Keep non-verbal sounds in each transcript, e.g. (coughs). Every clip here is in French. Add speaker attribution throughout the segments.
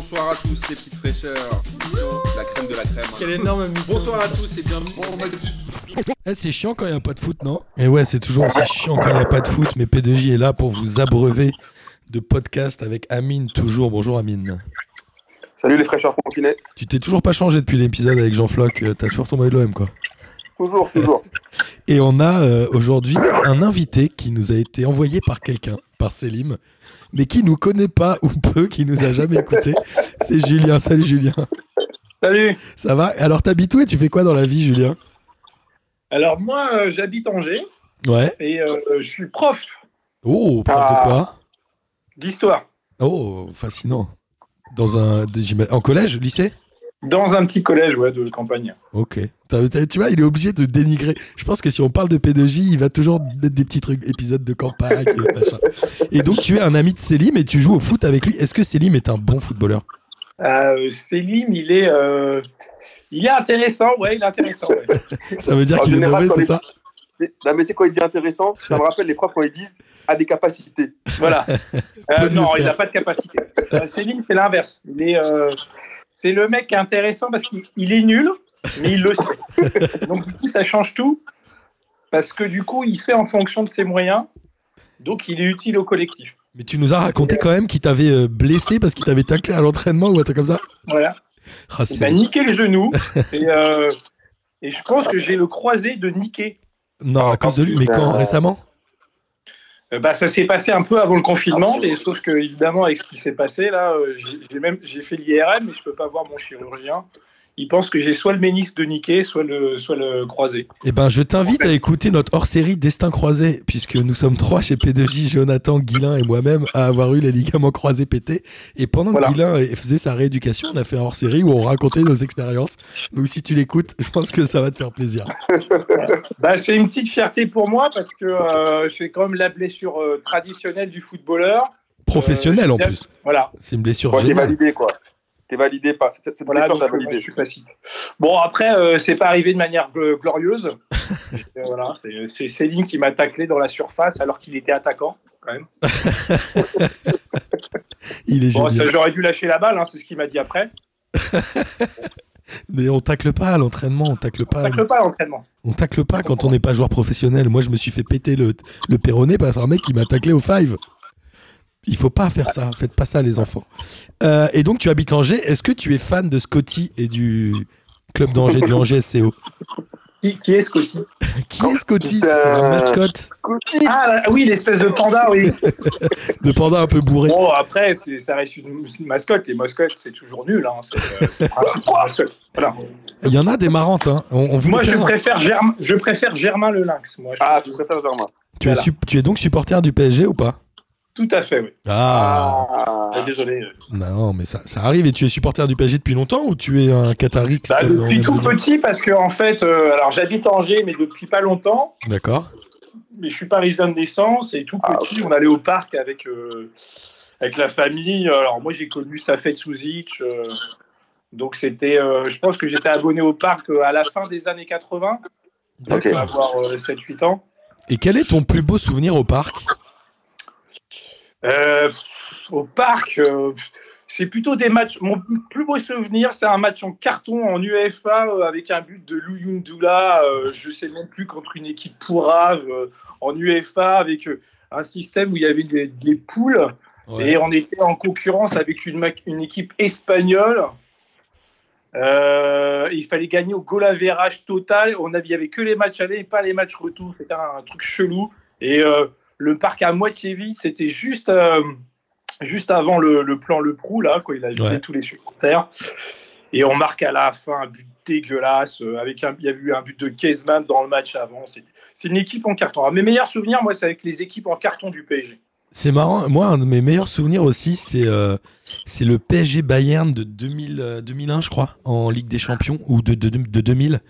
Speaker 1: bonsoir à tous les petites fraîcheurs. La crème de la crème. hein.
Speaker 2: Quel énorme.
Speaker 1: Bonsoir à tous et bienvenue.
Speaker 3: Eh, c'est chiant quand il n'y a pas de foot, non? Et ouais, c'est toujours aussi chiant quand il n'y a pas de foot, mais P2J est là pour vous abreuver de podcasts avec Amine, toujours. Bonjour Amine.
Speaker 4: Salut les fraîcheurs confinés.
Speaker 3: Tu t'es toujours pas changé depuis l'épisode avec Jean Floc, euh, t'as toujours ton maillot de l'OM, quoi.
Speaker 4: Toujours, toujours.
Speaker 3: Et on a euh, aujourd'hui un invité qui nous a été envoyé par quelqu'un, par Selim, mais qui nous connaît pas ou peu, qui nous a jamais écouté. (laughs) C'est Julien. Salut Julien.
Speaker 2: Salut.
Speaker 3: Ça va? Alors t'habites où et tu fais quoi dans la vie, Julien?
Speaker 2: Alors moi, euh, j'habite Angers
Speaker 3: Ouais.
Speaker 2: et euh, je suis prof
Speaker 3: Oh, prof de
Speaker 4: Ah.
Speaker 3: quoi?
Speaker 2: D'histoire
Speaker 3: Oh, fascinant. Dans un, en collège, lycée?
Speaker 2: Dans un petit collège ouais, de campagne.
Speaker 3: Ok. Tu vois, il est obligé de dénigrer. Je pense que si on parle de P2J, il va toujours mettre des petits trucs, épisodes de campagne et (laughs) machin. Et donc, tu es un ami de Selim et tu joues au foot avec lui. Est-ce que Selim est un bon footballeur?
Speaker 2: Euh, Selim, il est, euh, il est intéressant, ouais, il est intéressant. ouais. (laughs)
Speaker 3: Ça veut dire qu'il est mauvais, c'est
Speaker 4: les-
Speaker 3: ça?
Speaker 4: C'est- Non, mais tu sais, quand il dit intéressant, ça me rappelle les profs quand ils disent a des capacités.
Speaker 2: Voilà. (laughs) Euh, non, il n'a pas de capacité. Euh, Selim, c'est l'inverse. Il est, euh, c'est le mec intéressant parce qu'il il est nul, mais il le sait. (laughs) Donc du coup, ça change tout parce que du coup, il fait en fonction de ses moyens. Donc, il est utile au collectif.
Speaker 3: Mais tu nous as raconté quand même qu'il t'avait euh, blessé parce qu'il t'avait taclé à l'entraînement ou un truc comme ça?
Speaker 2: Voilà.
Speaker 3: Ah,
Speaker 2: Il m'a niqué le genou (laughs) et, euh, et je pense que j'ai le croisé de niquer.
Speaker 3: Non, à cause de lui. Mais quand Récemment?
Speaker 2: Bah, ça s'est passé un peu avant le confinement, et sauf que évidemment avec ce qui s'est passé là, euh, j'ai j'ai même j'ai fait l'IRM, mais je peux pas voir mon chirurgien. Il pense que j'ai soit le ménisque de niquer, soit le soit le croisé.
Speaker 3: Eh ben, je t'invite à écouter notre hors-série Destin croisé, puisque nous sommes trois chez P2J, Jonathan, Guilin et moi-même à avoir eu les ligaments croisés pétés. Et pendant
Speaker 2: Voilà.
Speaker 3: que Guilin faisait sa rééducation, on a fait un hors-série où on racontait nos expériences. Donc, si tu l'écoutes, je pense que ça va te faire plaisir. (laughs)
Speaker 2: Bah, c'est une petite fierté pour moi parce que euh, c'est quand même la blessure euh, traditionnelle du footballeur.
Speaker 3: Professionnel en
Speaker 2: Euh,
Speaker 3: plus.
Speaker 2: Voilà.
Speaker 3: C'est une blessure
Speaker 4: Bon, t'es
Speaker 3: géniale.
Speaker 4: validé, quoi. T'es validé pas. Cette, cette
Speaker 2: Voilà,
Speaker 4: blessure,
Speaker 2: euh, je
Speaker 4: validé.
Speaker 2: suis passif. Bon, après, euh, c'est pas arrivé de manière gl- glorieuse. (laughs) Euh, voilà, c'est- c'est Céline qui m'a taclé dans la surface alors qu'il était attaquant, quand même. (laughs)
Speaker 3: Il est
Speaker 2: Bon, j'aurais dû lâcher la balle, hein, c'est ce qu'il m'a dit après. (laughs)
Speaker 3: Mais on tacle pas à l'entraînement, on tacle pas.
Speaker 2: Tacle pas à l'entraînement.
Speaker 3: On tacle pas quand on n'est pas joueur professionnel. Moi, je me suis fait péter le, le péroné par un mec qui m'a taclé au five. Il faut pas faire ça. Faites pas ça, les enfants. Euh, et donc, tu habites Angers. Est-ce que tu es fan de Scotty et du club d'Angers, du Angers SCO
Speaker 2: Qui, qui est Scotty? (laughs)
Speaker 3: Qui est Scotty?
Speaker 4: Euh,
Speaker 3: C'est la mascotte
Speaker 4: Scotty
Speaker 2: Ah oui, l'espèce de panda, oui. (laughs)
Speaker 3: de panda un peu bourré.
Speaker 2: Bon, après, c'est- ça reste une, une mascotte. Les mascottes, c'est toujours nul. Hein. C'est euh. Voilà.
Speaker 3: Il y en a des marrantes. Hein. On, on voulait
Speaker 2: Moi, je préfère, Germ- je préfère Germain le lynx. Moi, je-
Speaker 4: Ah, tu préfères Germain.
Speaker 3: tu, es
Speaker 2: voilà.
Speaker 3: tu es donc supporter du PSG ou pas?
Speaker 2: Tout à fait, oui.
Speaker 3: Ah,
Speaker 2: Ah, désolé. euh.
Speaker 3: Non, mais ça, ça arrive. Et tu es supporter du PSG depuis longtemps ou tu es un Qatarix
Speaker 2: Bah,
Speaker 3: on
Speaker 2: depuis tout petit, parce que en fait, euh, alors j'habite Angers, mais depuis pas longtemps.
Speaker 3: D'accord.
Speaker 2: Mais je suis parisien de naissance et tout
Speaker 4: Ah,
Speaker 2: petit, on allait au parc avec euh, avec la famille. Alors moi, j'ai connu Safet Souzic. euh, donc c'était, euh, je pense que j'étais abonné au parc euh, à la fin des années 80.
Speaker 4: Ok.
Speaker 2: Je devais avoir euh, 7-8 ans.
Speaker 3: Et quel est ton plus beau souvenir au parc?
Speaker 2: Au parc, euh, c'est plutôt des matchs. Mon plus beau souvenir, c'est un match en carton en UEFA euh, avec un but de Lou Yundula, euh, je sais même plus, contre une équipe pourrave euh, en UEFA avec euh, un système où il y avait des, des poules
Speaker 3: Ouais.
Speaker 2: et on était en concurrence avec une, équipe espagnole. Euh, il fallait gagner au goal average total. On avait, il y avait que les matchs allés et pas les matchs retour. C'était un, un truc chelou. Et euh, le parc à moitié vide, c'était juste, euh, juste avant le, le plan Le Prou, là, quand il a vidé
Speaker 3: Ouais.
Speaker 2: tous les supporters. Et on marque à la fin un but dégueulasse. euh, avec un, il y a eu un but de Kezman dans le match avant. C'est une équipe en carton. Alors, mes meilleurs souvenirs, moi, c'est avec les équipes en carton du PSG.
Speaker 3: C'est marrant. Moi, un de mes meilleurs souvenirs aussi, c'est euh, c'est le PSG Bayern de 2000, euh, 2001, je crois, en Ligue des Champions, ou de, de, de 2000,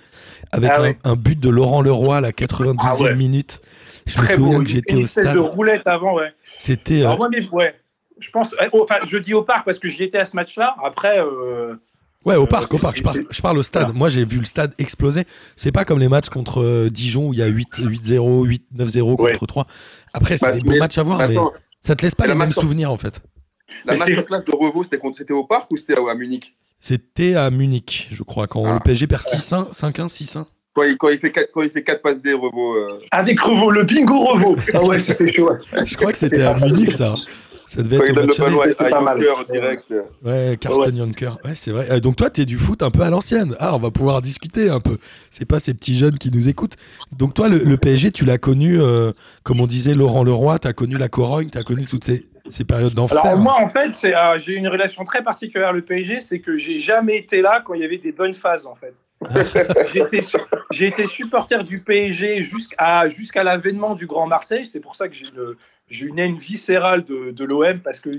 Speaker 3: avec
Speaker 2: Ah
Speaker 3: un, but de Laurent Leroy à la 92e
Speaker 2: Ah ouais.
Speaker 3: minute. Je me souviens
Speaker 2: beau.
Speaker 3: que j'étais au stade.
Speaker 2: de roulette avant, ouais.
Speaker 3: C'était. euh,
Speaker 2: mais, ouais. Je pense, euh, oh, enfin, je dis au parc parce que j'y étais à ce match-là. Après, euh,
Speaker 3: ouais, au
Speaker 2: euh,
Speaker 3: parc, au
Speaker 2: c'est-
Speaker 3: parc. Je, par-
Speaker 2: c'est-
Speaker 3: je parle au stade.
Speaker 2: Voilà.
Speaker 3: Moi, j'ai vu le stade exploser. C'est pas comme les matchs contre euh, Dijon où il y a 8 8-0, 8-9-0
Speaker 2: Ouais.
Speaker 3: contre 3. Après, c'est
Speaker 4: Bah,
Speaker 3: des
Speaker 4: mais-
Speaker 3: matchs à voir, mais
Speaker 4: Attends,
Speaker 3: ça te laisse pas les
Speaker 4: la
Speaker 3: mêmes
Speaker 4: sur-
Speaker 3: souvenirs en fait.
Speaker 4: La
Speaker 2: Mais
Speaker 4: masterclass de Revo, c'était contre- c'était au parc ou c'était à Munich?
Speaker 3: C'était à Munich, je crois, quand
Speaker 4: Ah.
Speaker 3: le PSG perd 6-1, 5-1, 6-1.
Speaker 4: Quand il, quand il fait 4 quand il fait quatre passes D, Revo. euh,
Speaker 2: Avec Revo, le bingo Revo. (laughs) Ah ouais, c'était chaud. ouais.
Speaker 3: Je crois que c'était à Munich, ça. Ça devait
Speaker 4: quand
Speaker 3: être
Speaker 4: il donne le ballon à, à
Speaker 2: pas mal.
Speaker 4: Juncker direct.
Speaker 3: Ouais, Karsten Jonker. Ouais, c'est vrai. Euh, donc toi, t'es du foot un peu à l'ancienne. Ah, on va pouvoir discuter un peu. C'est pas ces petits jeunes qui nous écoutent. Donc toi, le, le PSG, tu l'as connu, euh, comme on disait, Laurent Leroy, t'as connu la Corogne, t'as connu toutes ces, ces périodes d'enfer.
Speaker 2: Alors moi, en fait, c'est, euh, j'ai une relation très particulière le PSG, c'est que j'ai jamais été là quand il y avait des bonnes phases, en fait. (laughs) j'ai, été, supporter du PSG jusqu'à, jusqu'à l'avènement du Grand Marseille. C'est pour ça que j'ai une, j'ai une haine viscérale de, de l'OM parce que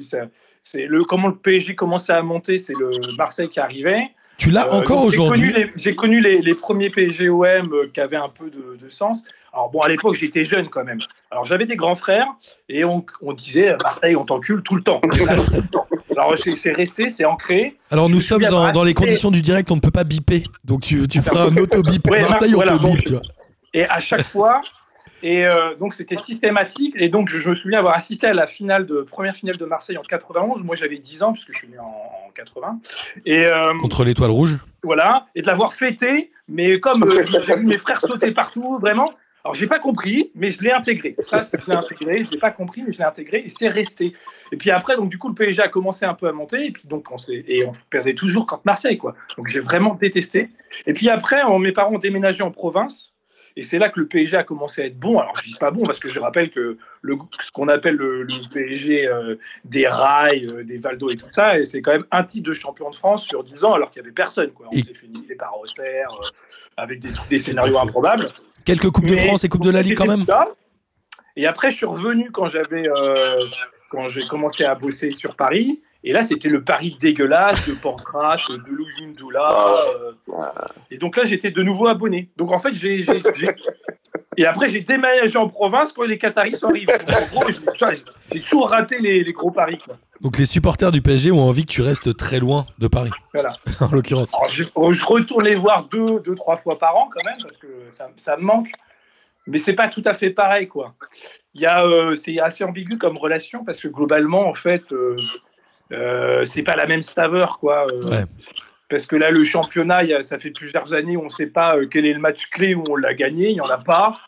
Speaker 2: c'est le, comment le PSG commençait à monter, c'est le Marseille qui arrivait.
Speaker 3: tu l'as
Speaker 2: Euh,
Speaker 3: encore
Speaker 2: j'ai
Speaker 3: aujourd'hui.
Speaker 2: connu les- J'ai connu les, les premiers PSG-OM euh, qui avaient un peu de, de sens. Alors bon, à l'époque, j'étais jeune quand même. Alors j'avais des grands frères et on, on disait Marseille, on t'encule tout le temps. Tout le temps. Alors c'est resté, c'est ancré.
Speaker 3: Alors nous sommes dans, dans les conditions du direct, on ne peut pas biper. Donc tu, tu feras un (laughs) auto-bip.
Speaker 2: Ouais,
Speaker 3: Marseille, on
Speaker 2: voilà,
Speaker 3: te bip,
Speaker 2: donc-
Speaker 3: tu vois.
Speaker 2: Et à chaque fois, et euh, donc c'était systématique. Et donc je, je me souviens avoir assisté à la finale de première finale de Marseille en 91. Moi j'avais 10 ans puisque je suis né en, en 80. Et euh,
Speaker 3: Contre l'étoile rouge.
Speaker 2: voilà, et de l'avoir fêté, mais comme euh, j'ai vu mes frères sauter partout, vraiment. Alors j'ai pas compris, mais je l'ai intégré. Ça, je l'ai intégré. Je l'ai pas compris, mais je l'ai intégré et c'est resté. Et puis après, donc du coup, le PSG a commencé un peu à monter, et puis donc on s'est et on perdait toujours contre Marseille, quoi. Donc j'ai vraiment détesté. Et puis après, on- mes parents ont déménagé en province. Et c'est là que le PSG a commencé à être bon. Alors, je dis pas bon parce que je rappelle que le, ce qu'on appelle le, le PSG euh, des rails, euh, des Valdo et tout ça, et c'est quand même un titre de champion de France sur 10 ans alors qu'il n'y avait personne. Quoi. On s'est fait niquer par Auxerre euh, avec des, scénarios improbables.
Speaker 3: Quelques Coupes de France et Coupes de la Ligue quand même.
Speaker 2: Ça. Et après, je suis revenu quand j'avais, euh, quand j'ai commencé à bosser sur Paris. Et là, c'était le Paris dégueulasse de Pancrate, de Loujoundoula. euh, et donc là, j'étais de nouveau abonné. Donc en fait, j'ai. Et après, j'ai déménagé en province quand les Qataris sont arrivés. Donc, (laughs) en gros, j'ai- toujours raté les, les gros paris. Quoi.
Speaker 3: Donc les supporters du PSG ont envie que tu restes très loin de Paris,
Speaker 2: Voilà. (laughs)
Speaker 3: en l'occurrence.
Speaker 2: Alors, je, je retourne les voir deux, deux, trois fois par an quand même, parce que ça, ça me manque. Mais c'est pas tout à fait pareil, quoi. Il y a, euh, c'est assez ambigu comme relation, parce que globalement, en fait, euh, euh, c'est pas la même saveur, quoi. euh,
Speaker 3: Ouais.
Speaker 2: Parce que là, le championnat, il y a- ça fait plusieurs années, on ne sait pas quel est le match clé où on l'a gagné, il n'y en a pas.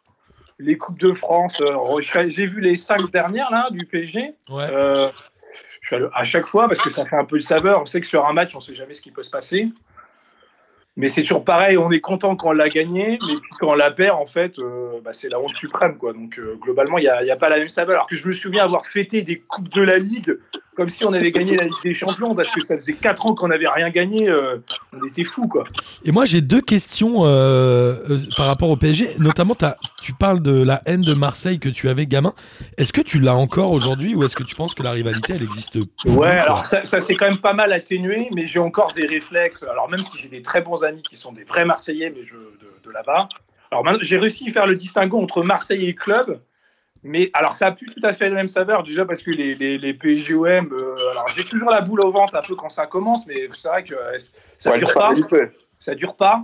Speaker 2: Les Coupes de France, euh, j'ai vu les cinq dernières là, du PSG.
Speaker 3: Ouais.
Speaker 2: Euh, je suis allé- à chaque fois parce que ça fait un peu le saveur. On sait que sur un match, on ne sait jamais ce qui peut se passer. Mais c'est toujours pareil, on est content quand on l'a gagné, mais puis quand on la perd, en fait, euh, bah, c'est la honte suprême. Quoi. Donc globalement, il n'y a, a pas la même saveur. Alors que je me souviens avoir fêté des Coupes de la Ligue comme si on avait gagné la Ligue des Champions, parce que ça faisait 4 ans qu'on n'avait rien gagné. euh, on était fous, quoi.
Speaker 3: Et moi, j'ai deux questions euh, euh, par rapport au PSG. Notamment, tu parles de la haine de Marseille que tu avais gamin. Est-ce que tu l'as encore aujourd'hui ou est-ce que tu penses que la rivalité, elle existe
Speaker 2: Ouais, alors ça, ça s'est quand même pas mal atténué, mais j'ai encore des réflexes. Alors même si j'ai des très bons amis qui sont des vrais Marseillais, mais je, de, de là-bas. Alors j'ai réussi à faire le distinguo entre Marseille et club. Mais alors ça a plus tout à fait la même saveur, déjà parce que les, les, les PSGOM, euh, alors j'ai toujours la boule au ventre un peu quand ça commence, mais c'est vrai que euh, ça
Speaker 4: Ouais,
Speaker 2: dure pas. Ça dure pas?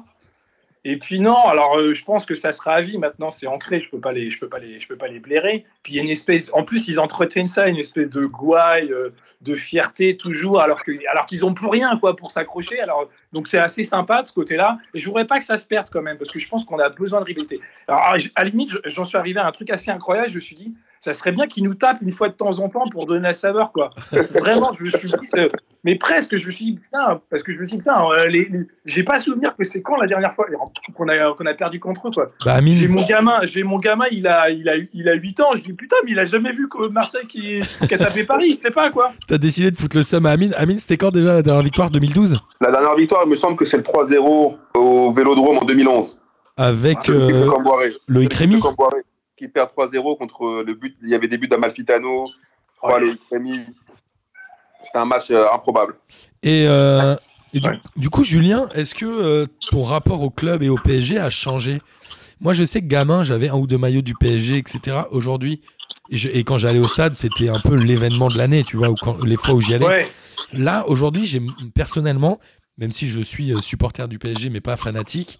Speaker 2: Et puis non, alors euh, je pense que ça sera à vie maintenant, c'est ancré, je peux pas les, je peux pas les, je peux pas les blairer. Puis il y a une espèce, en plus ils entretiennent ça, une espèce de gouaille, euh, de fierté toujours, alors que, alors qu'ils ont plus rien quoi pour s'accrocher. Alors donc c'est assez sympa de ce côté-là. Et je voudrais pas que ça se perde quand même, parce que je pense qu'on a besoin de rivalité. Alors à la limite, je- j'en suis arrivé à un truc assez incroyable. Je me suis dit, ça serait bien qu'ils nous tapent une fois de temps en temps pour donner la saveur quoi. (laughs) Vraiment, je me suis dit, euh, mais presque, je me suis dit, putain, parce que je me suis dit, putain, euh, les, les- j'ai pas souvenir que c'est quand la dernière fois qu'on a, qu'on a perdu contre eux, quoi.
Speaker 3: Bah,
Speaker 2: J'ai mon gamin, j'ai mon gamin, il a, il a, il a 8 ans, je dis, putain, mais il a jamais vu que Marseille qui, qui a tapé Paris, il sait pas, quoi.
Speaker 3: t'as décidé de foutre le seum à Amine. Amine, c'était quand déjà la dernière victoire 2012
Speaker 4: La dernière victoire, il me semble que c'est le 3-0 au Vélodrome en 2011.
Speaker 3: Avec euh. Loïc Rémy?
Speaker 4: Qui perd 3-0 contre le but. Il y avait des buts d'Amalfitano, je crois,
Speaker 2: Ouais.
Speaker 4: Loïc Rémy. C'était un match euh, improbable.
Speaker 3: Et, euh, et du,
Speaker 2: Ouais.
Speaker 3: du coup, Julien, est-ce que euh, ton rapport au club et au PSG a changé? Moi, je sais que gamin, j'avais un ou deux maillots du PSG, etc. Aujourd'hui, et, je- et quand j'allais au stade, c'était un peu l'événement de l'année, tu vois, quand, les fois où j'y allais.
Speaker 2: Ouais,
Speaker 3: Là, aujourd'hui, j'ai personnellement, même si je suis supporter du PSG, mais pas fanatique,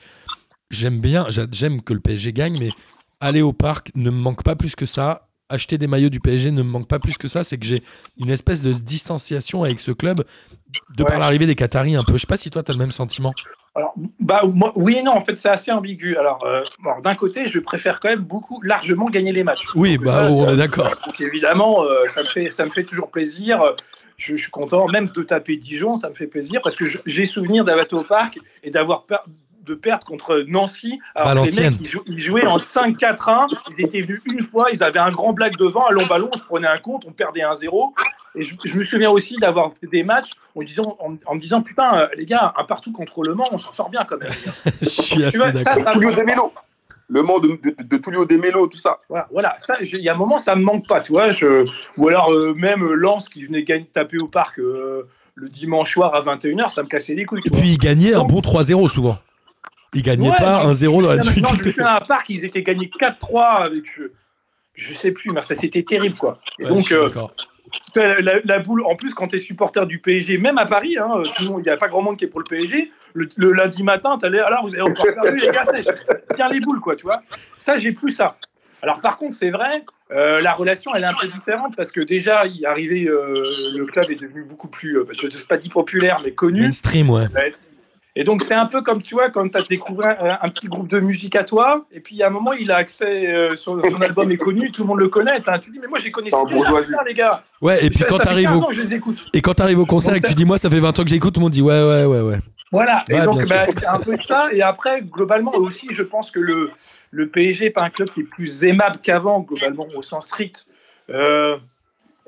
Speaker 3: j'aime bien, j'a- j'aime que le PSG gagne, mais aller au parc ne me manque pas plus que ça. acheter des maillots du PSG ne me manque pas plus que ça, c'est que j'ai une espèce de distanciation avec ce club de par l'arrivée des Qataris un peu. Je sais pas si toi tu as le même sentiment.
Speaker 2: Alors, bah, moi, oui et non, en fait, c'est assez ambigu. Alors, euh, alors, d'un côté, je préfère quand même beaucoup, largement gagner les matchs.
Speaker 3: Oui,
Speaker 2: Donc,
Speaker 3: bah
Speaker 2: ça,
Speaker 3: on
Speaker 2: euh,
Speaker 3: est d'accord.
Speaker 2: Évidemment, euh, ça, me fait, ça me fait toujours plaisir. Je, je suis content, même de taper Dijon, ça me fait plaisir parce que j'ai souvenir d'avoir au parc et d'avoir de perdre contre Nancy. Alors, les mecs, ils, jou- ils jouaient en 5-4-1. Ils étaient venus une fois, ils avaient un grand blague devant, un long ballon, on se prenait un compte, on perdait un 0. Et je, je me souviens aussi d'avoir fait des matchs en, disant, en, en me disant Putain, euh, les gars, un partout contre Le Mans, on s'en sort bien quand même. (laughs)
Speaker 3: Je suis
Speaker 2: Tu
Speaker 3: assez
Speaker 2: vois, ça,
Speaker 3: d'accord.
Speaker 2: ça,
Speaker 4: Tullio De Melo. Le monde de, de, de Tullio De Melo, tout ça.
Speaker 2: Voilà, voilà. ça, il y a un moment, ça me manque pas, tu vois. je- ou alors euh, même Lens qui venait gagner, taper au parc euh, le dimanche soir à 21h, ça me cassait les couilles.
Speaker 3: Et puis ils gagnaient un bon 3-0 souvent. Ils gagnaient
Speaker 2: Ouais,
Speaker 3: pas
Speaker 2: mais-
Speaker 3: 1-0 dans la
Speaker 2: mais non, je souviens à Parc, ils étaient gagnés 4-3 avec je, je sais plus, mais ça c'était terrible quoi. Et
Speaker 3: Ouais,
Speaker 2: donc
Speaker 3: suis
Speaker 2: euh, la, la boule, en plus quand tu es supporter du PSG, même à Paris, hein, tout le monde- il n'y a pas grand monde qui est pour le PSG. Le, le lundi matin, tu allais alors vous avez encore perdu les gars, bien les boules quoi, tu vois. Ça j'ai plus ça. Alors par contre c'est vrai, euh, la relation elle est un peu différente parce que déjà il est arrivé, euh, le club est devenu beaucoup plus, euh, je ne sais pas dit populaire mais connu.
Speaker 3: Mainstream, ouais.
Speaker 2: Et donc, c'est un peu comme, tu vois, quand tu as découvert un, un petit groupe de musique à toi, et puis à un moment, il a accès, euh, son, son album est connu, tout le monde le connaît. hein. Tu dis, mais moi, j'ai connu
Speaker 4: C'est en
Speaker 2: déjà, putain, les gars.
Speaker 3: Ouais, et puis
Speaker 2: Ça-
Speaker 3: quand
Speaker 2: ça
Speaker 3: t'arrives
Speaker 2: 15
Speaker 3: au... et quand t'arrives au concert
Speaker 2: Donc,
Speaker 3: et que tu dis moi ça fait 20 ans que j'écoute, tout le monde dit ouais ouais ouais ouais.
Speaker 2: Voilà.
Speaker 3: Ouais,
Speaker 2: et donc, bah, un peu de ça. Et après, globalement, aussi, je pense que le, le PSG n'est pas un club qui est plus aimable qu'avant, globalement, au sens strict. Euh,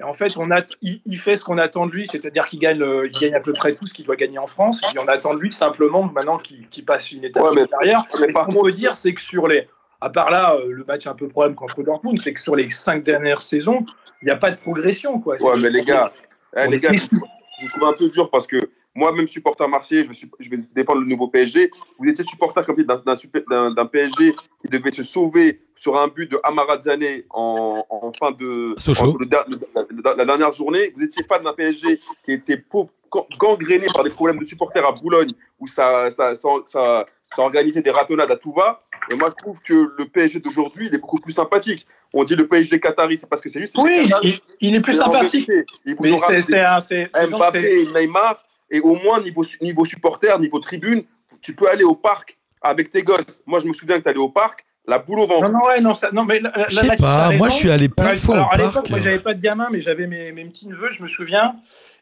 Speaker 2: en fait, on a, il, il fait ce qu'on attend de lui, c'est-à-dire qu'il gagne, euh, il gagne à peu près tout ce qu'il doit gagner en France. Et on attend de lui simplement maintenant qu'il passe une étape
Speaker 4: Ouais, mais par
Speaker 2: ce qu'on peut dire, c'est que sur les. À part là, euh, le match un peu problème contre Dortmund, c'est que sur les cinq dernières saisons, il n'y a pas de progression. Quoi.
Speaker 4: Ouais, mais les gars, eh, les gars, je vous trouve un peu dur parce que moi, même supporter marseillais, je vais, je vais défendre le nouveau PSG. Vous étiez supporter comme d'un- PSG qui devait se sauver sur un but de Amara Zané en, en fin de
Speaker 3: Sochaux.
Speaker 4: en- le der- le- la, la dernière journée. Vous étiez fan d'un PSG qui était pau- gan- gangréné par des problèmes de supporters à Boulogne où ça, ça, ça, ça, ça organisait des ratonnades à tout va. Et moi, je trouve que le PSG d'aujourd'hui, il est beaucoup plus sympathique. On dit le PSG Qatari, c'est parce que c'est juste.
Speaker 2: Oui, il, il est plus sympathique.
Speaker 4: vérité, ils vous
Speaker 2: Mais c'est
Speaker 4: Mbappé et Neymar, et au moins niveau, niveau supporter, niveau tribune, tu peux aller au parc avec tes gosses. Moi, je me souviens que tu allais au parc, la boule au ventre.
Speaker 2: Non, non, ouais, non, ça, non, mais là, là,
Speaker 3: Je
Speaker 2: là,
Speaker 3: pas,
Speaker 2: raison.
Speaker 3: moi je suis allé plein de
Speaker 2: Alors,
Speaker 3: fois au
Speaker 2: alors, à l'époque,
Speaker 3: parc.
Speaker 2: moi, j'avais pas de gamin, mais j'avais mes, mes petits neveux, je me souviens.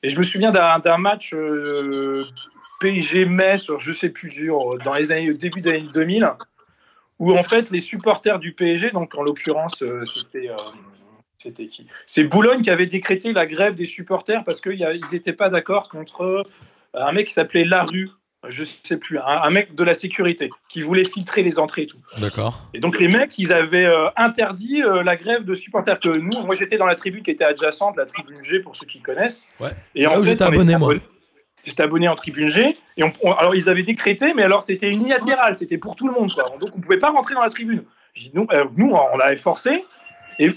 Speaker 2: Et je me souviens d'un d'un match euh, PSG-Metz, je sais plus dur, dans les années, début des années 2000, où en fait les supporters du PSG, donc en l'occurrence, euh, c'était. euh, c'était qui? C'est Boulogne qui avait décrété la grève des supporters parce qu'ils n'étaient pas d'accord contre euh, un mec qui s'appelait Larue, je sais plus, un, un mec de la sécurité qui voulait filtrer les entrées et tout.
Speaker 3: D'accord.
Speaker 2: Et donc les mecs, ils avaient euh, interdit euh, la grève de supporters. Que nous, moi j'étais dans la tribune qui était adjacente, la tribune G pour ceux qui connaissent.
Speaker 3: Ouais.
Speaker 2: Et
Speaker 3: où j'étais abonné, moi.
Speaker 2: J'étais abonné en tribune G. Et on- on- alors ils avaient décrété, mais alors c'était unilatéral, c'était pour tout le monde. Quoi. Donc on pouvait pas rentrer dans la tribune. J'ai dit, nous, euh, nous, on l'avait forcé. Et,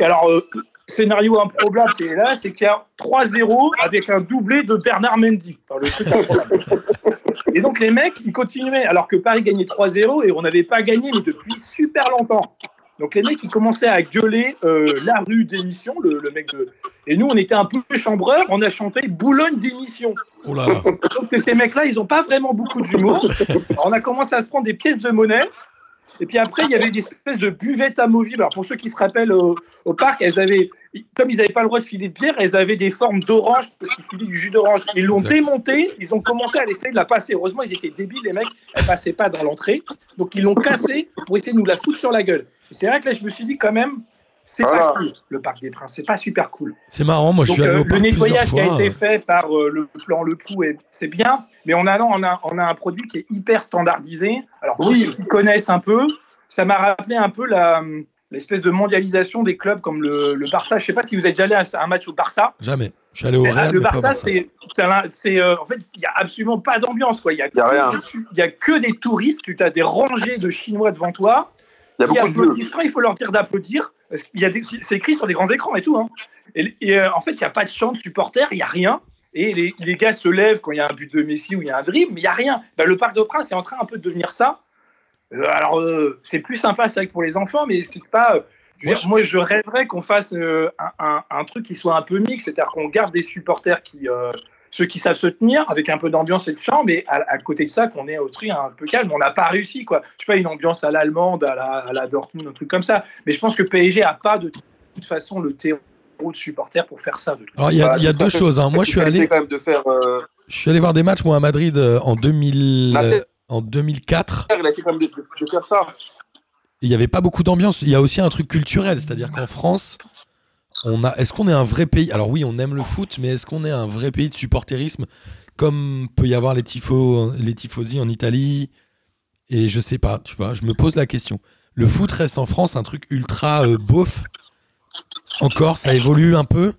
Speaker 2: et alors, euh, scénario improbable, c'est là, c'est qu'il y a 3-0 avec un doublé de Bernard Mendy. Enfin, le truc improbable. Et donc les mecs, ils continuaient, alors que Paris gagnait 3-0 et on n'avait pas gagné, mais depuis super longtemps. Donc les mecs, ils commençaient à gueuler euh, la rue d'émission, le, le mec de... Et nous, on était un peu chambreurs, on a chanté Boulogne d'émission.
Speaker 3: Oh.
Speaker 2: Sauf que ces mecs-là, ils n'ont pas vraiment beaucoup d'humour. On a commencé à se prendre des pièces de monnaie. Et puis après, il y avait des espèces de buvettes amovibles. Alors, pour ceux qui se rappellent au, au parc, elles avaient, comme ils n'avaient pas le droit de filer de bière, elles avaient des formes d'orange parce qu'ils filaient du jus d'orange. Ils l'ont démontée, ils ont commencé à essayer de la passer. Heureusement, ils étaient débiles, les mecs. Elle passait pas dans l'entrée. Donc, ils l'ont cassée pour essayer de nous la foutre sur la gueule. C'est vrai que là, je me suis dit quand même, c'est
Speaker 4: Voilà.
Speaker 2: pas cool, le parc des Princes. C'est pas super cool.
Speaker 3: C'est marrant, moi je suis allé
Speaker 2: euh,
Speaker 3: au
Speaker 2: le
Speaker 3: parc plusieurs
Speaker 2: nettoyage qui a été fait par euh, le plan Le Pou, c'est bien, mais on a, non, on, a, on a un produit qui est hyper standardisé. Alors, pour
Speaker 4: Oui.
Speaker 2: ceux qui connaissent un peu, ça m'a rappelé un peu la, l'espèce de mondialisation des clubs comme le, le Barça. Je ne sais pas si vous êtes déjà allé à un match au Barça.
Speaker 3: Jamais. Je suis allé au Real.
Speaker 2: le
Speaker 3: pas au
Speaker 2: Barça, c'est, euh, en fait, il n'y a absolument pas d'ambiance. quoi. Il n'y a,
Speaker 4: Y a rien.
Speaker 2: que- il y a que des touristes, tu as des rangées de Chinois devant toi
Speaker 4: Il y a
Speaker 2: qui
Speaker 4: beaucoup de bleus.
Speaker 2: applaudissent quand il faut leur dire d'applaudir. Parce qu'il y a des- c'est écrit sur des grands écrans et tout. hein. Et, et, euh, en fait, il n'y a pas de chant de supporters, il n'y a rien. Et les, les gars se lèvent quand il y a un but de Messi ou il y a un dribble, mais il n'y a rien. Ben, le Parc de Princes est en train un peu de devenir ça. Euh, alors, euh, c'est plus sympa, c'est vrai que pour les enfants, mais c'est pas. Je veux dire, moi, je rêverais qu'on fasse un, un- un truc qui soit un peu mix, c'est-à-dire qu'on garde des supporters qui, ceux qui savent se tenir, avec un peu d'ambiance et de chant, mais à, à côté de ça, qu'on ait au truc un peu calme. On n'a pas réussi, quoi. Je sais pas, une ambiance à l'allemande, à la, à la Dortmund, un truc comme ça. Mais je pense que PSG a pas de toute façon le terreau de supporters pour faire ça. de toute
Speaker 3: Alors, il y a,
Speaker 4: Bah,
Speaker 3: y a deux choses. hein. Moi, je suis
Speaker 4: Essayer
Speaker 3: allé,
Speaker 4: quand même de faire. euh,
Speaker 3: je suis allé voir des matchs, moi, à Madrid euh, en, 2000,
Speaker 4: Bah,
Speaker 3: euh, en 2004.
Speaker 4: il a essayé quand même de, de- de faire ça.
Speaker 3: Il n'y avait pas beaucoup d'ambiance. Il y a aussi un truc culturel, c'est-à-dire qu'en France, Est-ce qu'on est un vrai pays? Alors oui, on aime le foot, mais est-ce qu'on est un vrai pays de supporterisme comme peut y avoir les tifos, les tifosi en Italie? Et je sais pas, tu vois. Je me pose la question. Le foot reste en France un truc ultra euh, beauf? Encore, ça évolue un peu,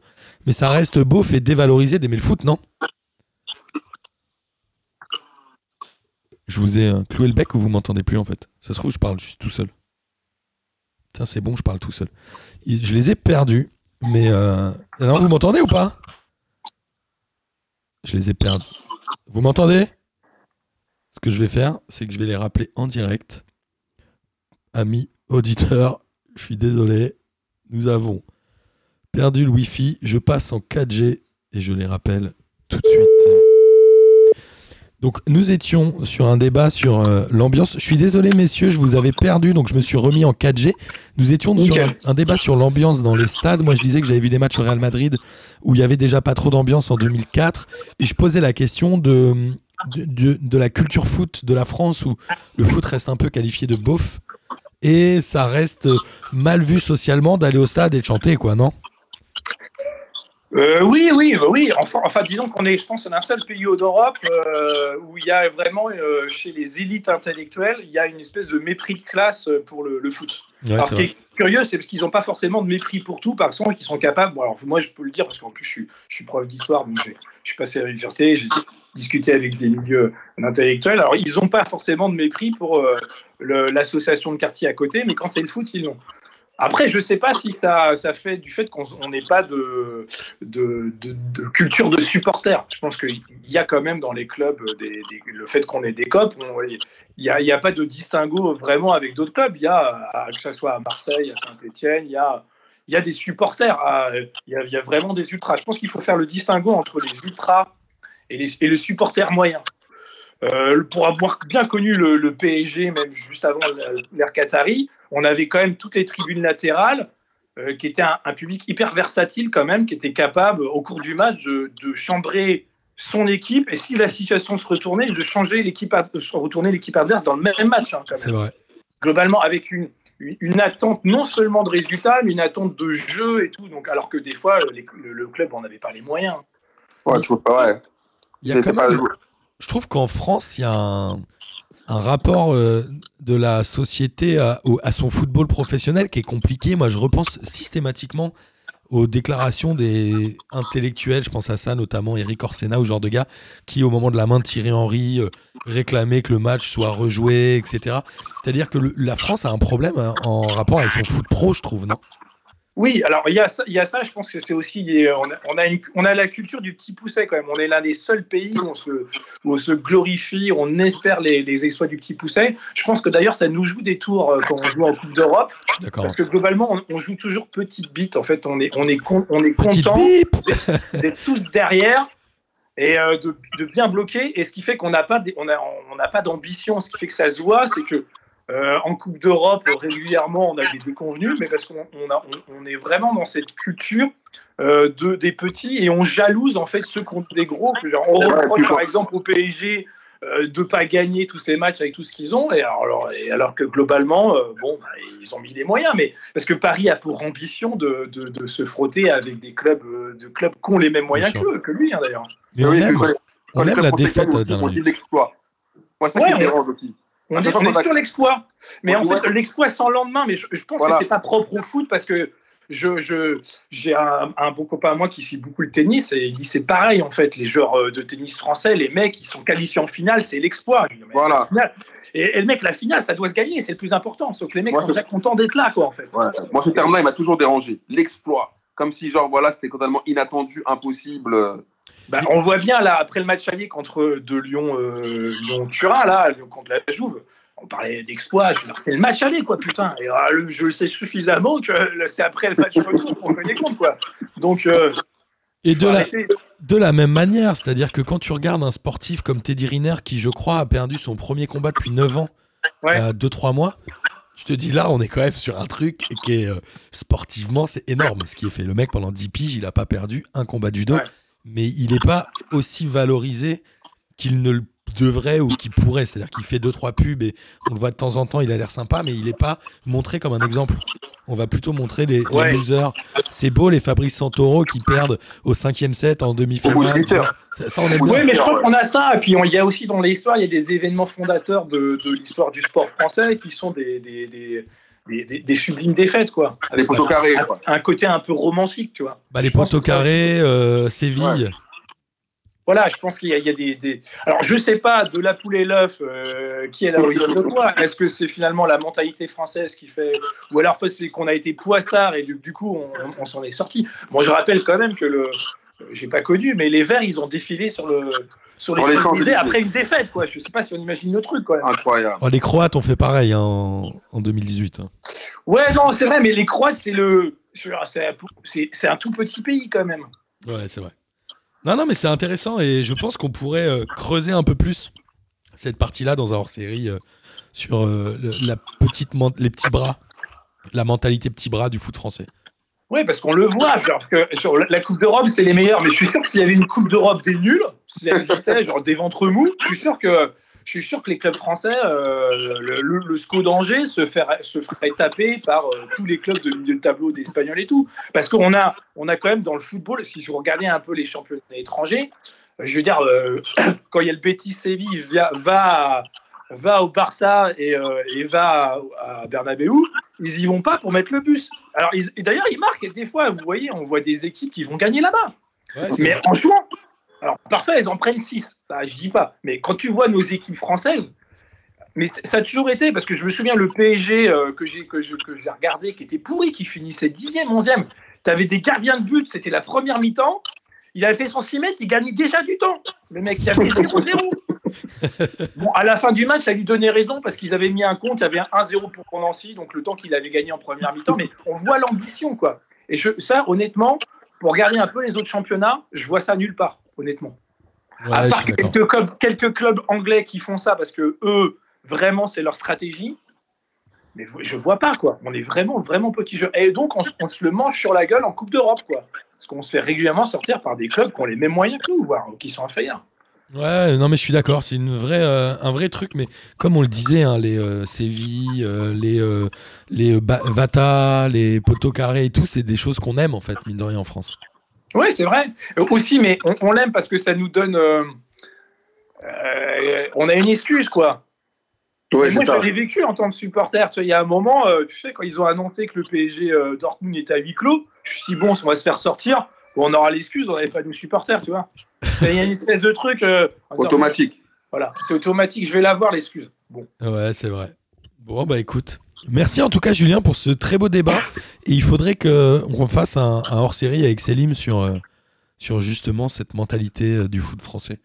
Speaker 3: mais ça reste beauf et dévalorisé d'aimer le foot, non? Je vous ai euh, cloué le bec ou vous m'entendez plus en fait? Ça se trouve, je parle juste tout seul. Tiens, c'est bon, je parle tout seul. Je les ai perdus, mais. Euh... Non, vous m'entendez ou pas? Je les ai perdus. Vous m'entendez? Ce que je vais faire, c'est que je vais les rappeler en direct. Amis auditeurs, je suis désolé. Nous avons perdu le Wi-Fi. Je passe en 4G et je les rappelle tout de suite. Donc nous étions sur un débat sur euh, l'ambiance. Je suis désolé messieurs, je vous avais perdu, donc je me suis remis en 4G. Nous étions sur un, débat sur l'ambiance dans les stades. Moi je disais que j'avais vu des matchs au Real Madrid où il y avait déjà pas trop d'ambiance en 2004. Et je posais la question de, de, de- de la culture foot de la France où le foot reste un peu qualifié de beauf. Et ça reste mal vu socialement d'aller au stade et de chanter, quoi, non?
Speaker 2: Euh, oui, oui, bah oui. Enfin, enfin disons qu'on est, je pense, un seul pays d'Europe euh, où il y a vraiment, euh, chez les élites intellectuelles, il y a une espèce de mépris de classe pour le, le foot.
Speaker 3: Ouais,
Speaker 2: alors,
Speaker 3: c'est
Speaker 2: ce qui est curieux, c'est parce qu'ils n'ont pas forcément de mépris pour tout, par contre, qu'ils sont capables. Bon, alors, moi, je peux le dire parce qu'en plus, je suis, je suis prof d'histoire, donc je suis passé à l'université, j'ai discuté avec des milieux intellectuels. Alors, ils n'ont pas forcément de mépris pour euh, l'association de quartier à côté, mais quand c'est le foot, ils l'ont. Après, je ne sais pas si ça, ça fait du fait qu'on on n'ait pas de, de, de- culture de supporters. Je pense qu'il y a quand même dans les clubs le fait qu'on ait des copes. il n'y a, a pas de distinguo vraiment avec d'autres clubs. Il y a, que ce soit à Marseille, à Saint-Etienne, il y a, y a des supporters. il, y a, vraiment des ultras. Je pense qu'il faut faire le distinguo entre les ultras et, le supporter moyen. Euh, pour avoir bien connu le, le PSG, même juste avant l'ère Qatari, on avait quand même toutes les tribunes latérales euh, qui étaient un, un public hyper versatile quand même, qui était capable au cours du match de, de chambrer son équipe et si la situation se retournait, de changer l'équipe, de retourner l'équipe adverse dans le même match. hein, quand même
Speaker 3: C'est vrai.
Speaker 2: globalement avec une, une, attente non seulement de résultats, mais une attente de jeu et tout. Donc, alors que des fois, les- le, le club n'en avait pas les moyens.
Speaker 4: Ouais, tu vois pas, ouais.
Speaker 3: Il y a quand
Speaker 4: pas-
Speaker 3: même, je trouve qu'en France, il y a un, un rapport euh, de la société à, son football professionnel qui est compliqué. Moi, je repense systématiquement aux déclarations des intellectuels, je pense à ça notamment Eric Orsena ou genre de gars qui au moment de la main de Thierry Henry euh, réclamaient que le match soit rejoué, etc. C'est-à-dire que la France a un problème hein, en rapport avec son foot pro, je trouve, non?
Speaker 2: Oui, alors il y, a ça, il y a ça, je pense que c'est aussi. euh, On a, on, a une- on a la culture du petit pousset quand même. On est l'un des seuls pays où on se, où on se glorifie, on espère les, les exploits du petit pousset. Je pense que d'ailleurs, ça nous joue des tours euh, quand on joue en Coupe d'Europe. Parce que globalement, on, joue toujours petite bite. En fait, on est, on est, con- on est content. d'être tous derrière et euh, de, de bien bloquer. Et ce qui fait qu'on n'a pas, des- on a, on n'a pas d'ambition. Ce qui fait que ça se voit, c'est que euh, en Coupe d'Europe, régulièrement, on a des déconvenus, mais parce qu'on on a- on- on est vraiment dans cette culture euh, de, des petits et on jalouse en fait ceux contre des gros. Genre, on
Speaker 4: Ouais,
Speaker 2: reproche par exemple au PSG euh, de pas gagner tous ces matchs avec tout ce qu'ils ont, et alors, alors- et alors que globalement, euh, bon, bah, ils ont mis les moyens, mais parce que Paris a pour ambition de, de- de se frotter avec des clubs, euh, de clubs qui ont les mêmes moyens que, que lui, hein, d'ailleurs.
Speaker 3: Mais on
Speaker 4: Oui,
Speaker 3: aime, on aime la défaite
Speaker 4: l'exploit. Moi, ça
Speaker 2: Ouais,
Speaker 4: qui me dérange aussi.
Speaker 2: On est, on sur l'exploit, mais
Speaker 4: On
Speaker 2: en fait, l'exploit sans lendemain, mais je, je pense
Speaker 4: Voilà.
Speaker 2: que c'est pas propre au foot parce que je, je- j'ai un, un bon copain à moi qui suit beaucoup le tennis et il dit c'est pareil en fait, les joueurs euh, de tennis français, les mecs, ils sont qualifiés en finale, c'est l'exploit. Dis,
Speaker 4: Voilà.
Speaker 2: finale- Et, et le mec, la finale, ça doit se gagner, c'est le plus important. Sauf que les mecs
Speaker 4: Moi,
Speaker 2: sont déjà contents d'être là, quoi, en fait.
Speaker 4: Ouais. Moi, ce terme-là, il m'a toujours dérangé. L'exploit. Comme si, genre, voilà, c'était totalement inattendu, impossible.
Speaker 2: Bah, on voit bien là après le match allié contre de Lyon, euh, Lyon Turin là, Lyon contre la Jouve. on parlait d'exploit, c'est le match aller, quoi, putain. Et, ah, le- je le sais suffisamment que le- c'est après le match retour qu'on fait les comptes, quoi. Donc, euh,
Speaker 3: Et de la,
Speaker 2: arrêter.
Speaker 3: de la même manière, c'est-à-dire que quand tu regardes un sportif comme Teddy Riner, qui je crois a perdu son premier combat depuis 9 ans,
Speaker 2: Ouais.
Speaker 3: à 2-3 mois, tu te dis là, on est quand même sur un truc qui est euh, sportivement, c'est énorme ce qui est fait. Le mec, pendant 10 piges, il a pas perdu un combat judo,
Speaker 2: Ouais.
Speaker 3: Mais il n'est pas aussi valorisé qu'il ne le devrait ou qu'il pourrait. C'est-à-dire qu'il fait 2-3 pubs et on le voit de temps en temps, il a l'air sympa, mais il n'est pas montré comme un exemple. On va plutôt montrer les, losers. C'est beau, les Fabrice Santoro qui perdent au cinquième set en demi-finale. Ça, ça, on aime bien.
Speaker 2: Oui, mais je crois qu'on a ça. Et puis, il y a aussi dans l'histoire, il y a des événements fondateurs de, de l'histoire du sport français qui sont des, des, des, des- des- des sublimes défaites, quoi.
Speaker 4: Des poteaux carrés, quoi.
Speaker 2: Un côté un peu romantique, tu vois.
Speaker 3: Bah, les
Speaker 2: aussi,
Speaker 3: carrés, euh, Séville.
Speaker 2: Voilà, je pense qu'il y a, il y a des, des- Alors, je sais pas, de la poule et l'œuf, euh, qui est à l'origine de quoi Est-ce que c'est finalement la mentalité française qui fait. Ou alors, c'est qu'on a été poissard et du, du coup, on, on s'en est sorti. Bon, je rappelle quand même que le. J'ai pas connu, mais les Verts, ils ont défilé sur le. Sur les Champs-Élysées
Speaker 4: Champs-Élysées.
Speaker 2: après une défaite, quoi. Je sais pas si on imagine le truc, quoi.
Speaker 4: Incroyable.
Speaker 3: Oh, les Croates ont fait pareil hein, en, en 2018. hein.
Speaker 2: Ouais, non, c'est vrai, mais les Croates, c'est le. c'est- un tout petit pays, quand même.
Speaker 3: Ouais, c'est vrai. Non, non, mais c'est intéressant et je pense qu'on pourrait euh, creuser un peu plus cette partie-là dans un hors-série euh, sur euh, le- la petite les petits bras, la mentalité petit bras du foot français.
Speaker 2: Oui, parce qu'on le voit, parce que la- Coupe d'Europe, c'est les meilleurs, mais je suis sûr que s'il y avait une Coupe d'Europe des nuls, si elle existait, (laughs) genre des ventres mous, je suis sûr que, je suis sûr que les clubs français, euh, le, le, le SCO d'Angers se, ferait- se ferait taper par euh, tous les clubs de milieu de tableau d'Espagnols et tout. Parce qu'on a, on a quand même dans le football, si vous regardez un peu les championnats étrangers, je veux dire, euh, (coughs) quand il y a le Betis Séville va, va, va au Barça et, euh, et va à, à Bernabeu, ils y vont pas pour mettre le bus. Alors, ils- et d'ailleurs, ils marquent. Et des fois, vous voyez, on voit des équipes qui vont gagner là-bas. Mais franchement, alors parfait, elles en prennent 6. Ça, je dis pas. Mais quand tu vois nos équipes françaises, mais ça a toujours été, parce que je me souviens, le PSG euh, que j'ai que je- que j'ai regardé, qui était pourri, qui finissait 10e, 11e, tu avais des gardiens de but, c'était la première mi-temps. Il avait fait son 6 mètres, il gagnait déjà du temps. Le mec, il avait 0-0. (laughs) Bon, à la fin du match, ça lui donnait raison parce qu'ils avaient mis un compte, il y avait un 1-0 pour Nancy, donc le temps qu'il avait gagné en première mi-temps. Mais on voit l'ambition, quoi. Et je, ça, honnêtement, pour regarder un peu les autres championnats, je vois ça nulle part, honnêtement.
Speaker 3: Ouais,
Speaker 2: à part quelques clubs, quelques clubs anglais qui font ça parce que eux, vraiment, c'est leur stratégie. Mais je vois pas, quoi. On est vraiment, vraiment petit jeu. Et donc, on, se- on se le mange sur la gueule en Coupe d'Europe, quoi. Parce qu'on se fait régulièrement sortir par des clubs qui ont les mêmes moyens que nous, voire qui sont inférieurs.
Speaker 3: Ouais, non mais je suis d'accord, c'est une vraie, euh, un vrai truc, mais comme on le disait, hein, les euh, Séville, euh, les, euh, les Vata, les poteaux carrés et tout, c'est des choses qu'on aime en fait, mine de rien en France.
Speaker 2: Oui, c'est vrai. Aussi, mais on, on l'aime parce que ça nous donne. euh, euh, on a une excuse, quoi.
Speaker 4: Ouais,
Speaker 2: Moi, j'avais vécu en tant que supporter. Tu sais, il y a un moment, euh, tu sais, quand ils ont annoncé que le PSG euh, Dortmund était à huis clos, je me suis dit, bon, on va se faire sortir. On aura l'excuse, on n'avait pas nos supporters, tu vois. Il y a une espèce de truc. euh, disant,
Speaker 4: Automatique.
Speaker 2: Voilà, c'est automatique, je vais l'avoir, l'excuse. Bon.
Speaker 3: Ouais, c'est vrai. Bon bah écoute, merci en tout cas Julien pour ce très beau débat. Et il faudrait que on fasse un, un hors-série avec Selim sur euh, sur justement cette mentalité euh, du foot français.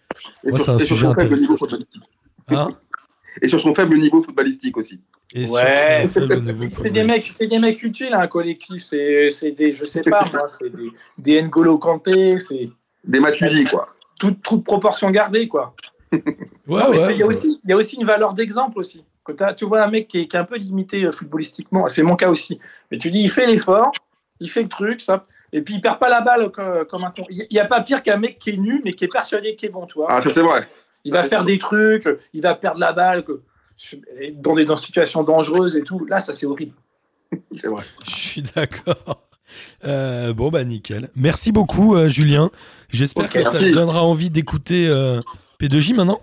Speaker 4: Et
Speaker 3: Moi,
Speaker 4: sur-
Speaker 3: c'est un sujet
Speaker 4: son faible
Speaker 3: intéressant.
Speaker 4: niveau footballistique.
Speaker 3: Hein?
Speaker 4: Et sur son faible niveau footballistique aussi.
Speaker 3: Et
Speaker 2: Ouais. (laughs) C'est des mecs, c'est des mecs utiles, un collectif. C'est c'est des, je sais pas, moi, c'est des, des N'Golo Kanté, c'est
Speaker 4: Des usés, quoi.
Speaker 2: toute, toute proportion gardée, quoi. (laughs)
Speaker 3: Ouais, ouais,
Speaker 2: il y, a aussi- il y a aussi une valeur d'exemple aussi. Quand tu vois un mec qui est, qui est un peu limité euh, footballistiquement, c'est mon cas aussi. Mais tu dis, il fait l'effort, il fait le truc, ça, et puis il perd pas la balle comme, comme un con. Il n'y a pas pire qu'un mec qui est nu, mais qui est persuadé qu'il est bon, tu vois.
Speaker 4: Ah, ça c'est vrai.
Speaker 2: Il va faire des trucs, il va perdre la balle que- dans des dans situations dangereuses et tout. Là, ça c'est horrible. (laughs)
Speaker 4: C'est vrai.
Speaker 3: Je suis d'accord. Euh, bon bah nickel. Merci beaucoup euh, Julien. J'espère que ça
Speaker 4: merci.
Speaker 3: te donnera envie d'écouter euh, P2J maintenant.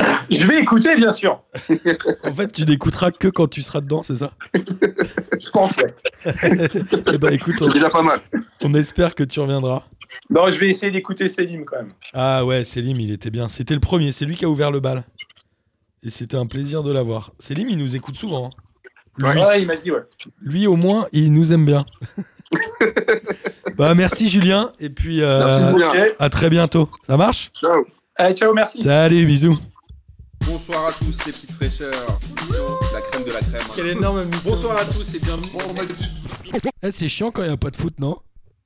Speaker 3: (coughs)
Speaker 2: Je vais écouter, bien sûr. (laughs)
Speaker 3: En fait, tu n'écouteras que quand tu seras dedans, c'est ça?
Speaker 2: Je pense, ouais. (laughs)
Speaker 3: Eh ben écoute,
Speaker 4: C'est déjà pas mal.
Speaker 3: on, on espère que tu reviendras.
Speaker 2: Non, je vais essayer d'écouter Selim quand même.
Speaker 3: Ah ouais, Selim, il était bien. C'était le premier, c'est lui qui a ouvert le bal. Et c'était un plaisir de l'avoir. Selim, il nous écoute souvent. hein. Lui,
Speaker 2: Ouais, il m'a dit, ouais.
Speaker 3: lui, au moins, il nous aime bien. (laughs) bah merci Julien, et puis euh,
Speaker 4: Merci,
Speaker 3: à très bientôt. Ça marche?
Speaker 4: Ciao.
Speaker 2: Allez, ciao, merci.
Speaker 3: Salut, bisous.
Speaker 4: Bonsoir à tous les petites fraîcheurs. La crème de la crème.
Speaker 5: Quel énorme mytho.
Speaker 6: Bonsoir à tous et bienvenue.
Speaker 3: Eh, c'est chiant quand il n'y a pas de foot, non?